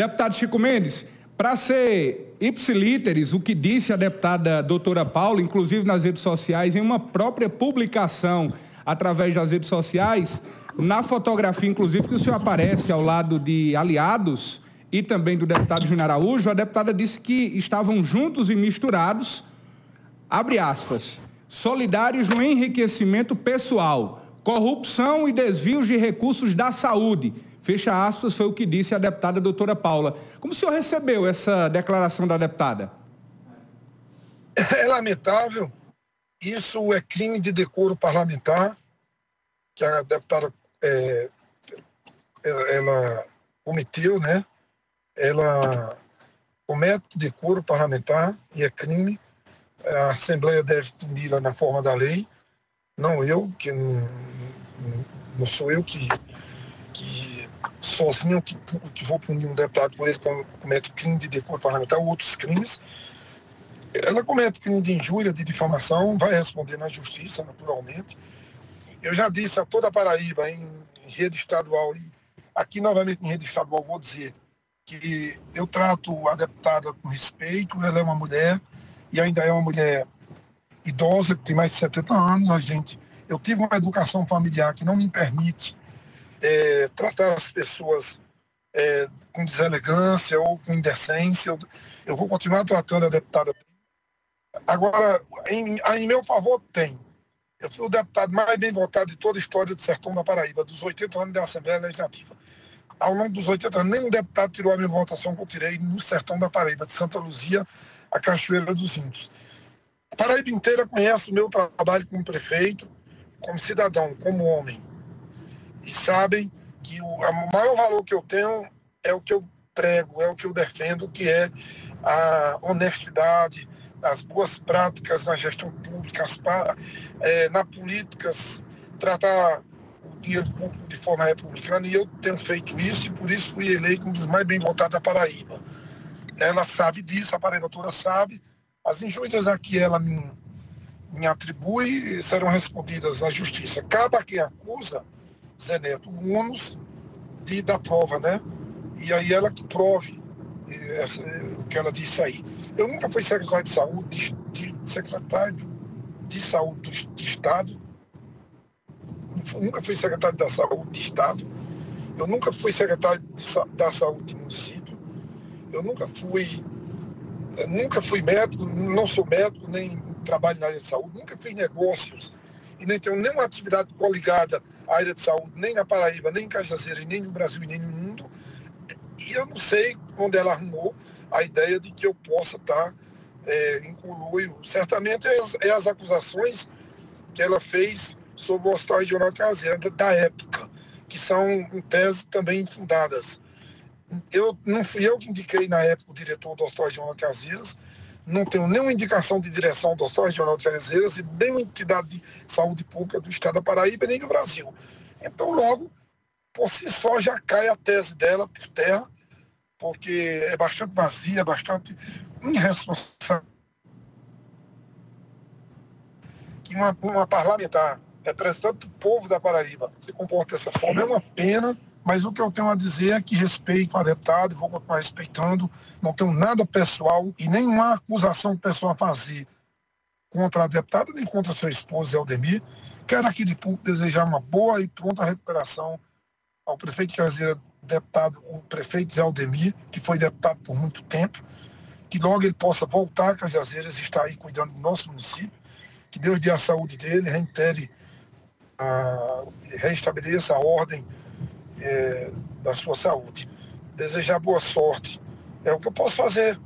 Deputado Chico Mendes, para ser ipsilíteres, o que disse a deputada doutora Paula, inclusive nas redes sociais, em uma própria publicação através das redes sociais, na fotografia, inclusive, que o senhor aparece ao lado de aliados e também do deputado Júnior Araújo, a deputada disse que estavam juntos e misturados, abre aspas, solidários no enriquecimento pessoal, corrupção e desvios de recursos da saúde. Fecha aspas, foi o que disse a deputada doutora Paula. Como o senhor recebeu essa declaração da deputada? É lamentável. Isso é crime de decoro parlamentar, que a deputada é, ela cometeu, né? Ela comete decoro parlamentar e é crime. A Assembleia deve punir na forma da lei, não eu, que não, não sou eu que, que sozinho que, que vou punir um deputado por ele comete crime de decoro parlamentar ou outros crimes. Ela comete crime de injúria, de difamação, vai responder na justiça, naturalmente. Eu já disse a toda a Paraíba, em, em rede estadual, e aqui novamente em rede estadual, vou dizer que eu trato a deputada com respeito, ela é uma mulher, e ainda é uma mulher idosa, que tem mais de 70 anos, a gente. Eu tive uma educação familiar que não me permite é, tratar as pessoas é, com deselegância ou com indecência. Eu, vou continuar tratando a deputada. Agora, em, em meu favor, tem. Eu fui o deputado mais bem votado de toda a história do sertão da Paraíba, dos 80 anos da Assembleia Legislativa. Ao longo dos 80 anos, nenhum deputado tirou a minha votação que eu tirei no sertão da Paraíba, de Santa Luzia a Cachoeira dos Índios. A Paraíba inteira conhece o meu trabalho como prefeito, como cidadão, como homem. E sabem que o, maior valor que eu tenho é o que eu prego, é o que eu defendo, que é a honestidade, as boas práticas na gestão pública, as, é, na políticas, tratar o dinheiro público de forma republicana, e eu tenho feito isso, e por isso fui eleito um dos mais bem votados da Paraíba. Ela sabe disso, a Paraíba toda sabe. As injúrias a que ela me, me atribui serão respondidas na justiça. Cabe a quem acusa, Zé Neto, o ônus de, da prova, né? E aí ela que prove essa, o que ela disse aí. Eu nunca fui secretário de saúde, de, de secretário de saúde de Estado, nunca fui secretário da saúde de Estado, eu nunca fui secretário de, da saúde de município, eu nunca fui, eu nunca fui médico, não sou médico, nem trabalho na área de saúde, nunca fiz negócios e nem tenho nenhuma atividade coligada à área de saúde, nem na Paraíba, nem em Cajazeira, nem no Brasil e nem no mundo. E eu não sei onde ela arrumou a ideia de que eu possa estar é, em conluio. Certamente é as, é as, acusações que ela fez sobre o Hospital Regional Caseira da época, que são, em tese, também infundadas. Eu, não fui eu que indiquei na época o diretor do Hospital Regional Caseiras, não tenho nenhuma indicação de direção do Hospital Regional de Caseiras e nenhuma entidade de saúde pública do Estado da Paraíba nem do Brasil. Então, logo, por si só já cai a tese dela por terra, porque é bastante vazia, bastante irresponsável. Que uma, uma parlamentar, representante do povo da Paraíba, se comporta dessa forma é uma pena, mas o que eu tenho a dizer é que respeito a deputado, vou continuar respeitando, não tenho nada pessoal e nenhuma acusação pessoal a fazer contra a deputada nem contra seu esposo, Eldemir. Quero aqui de público desejar uma boa e pronta recuperação ao prefeito de Caseira, deputado, o prefeito Zé Aldemir, que foi deputado por muito tempo, que logo ele possa voltar a Cajazeiras e estar aí cuidando do nosso município, que Deus dê a saúde dele, reintere, a, reestabeleça a ordem é, da sua saúde. Desejar boa sorte é o que eu posso fazer.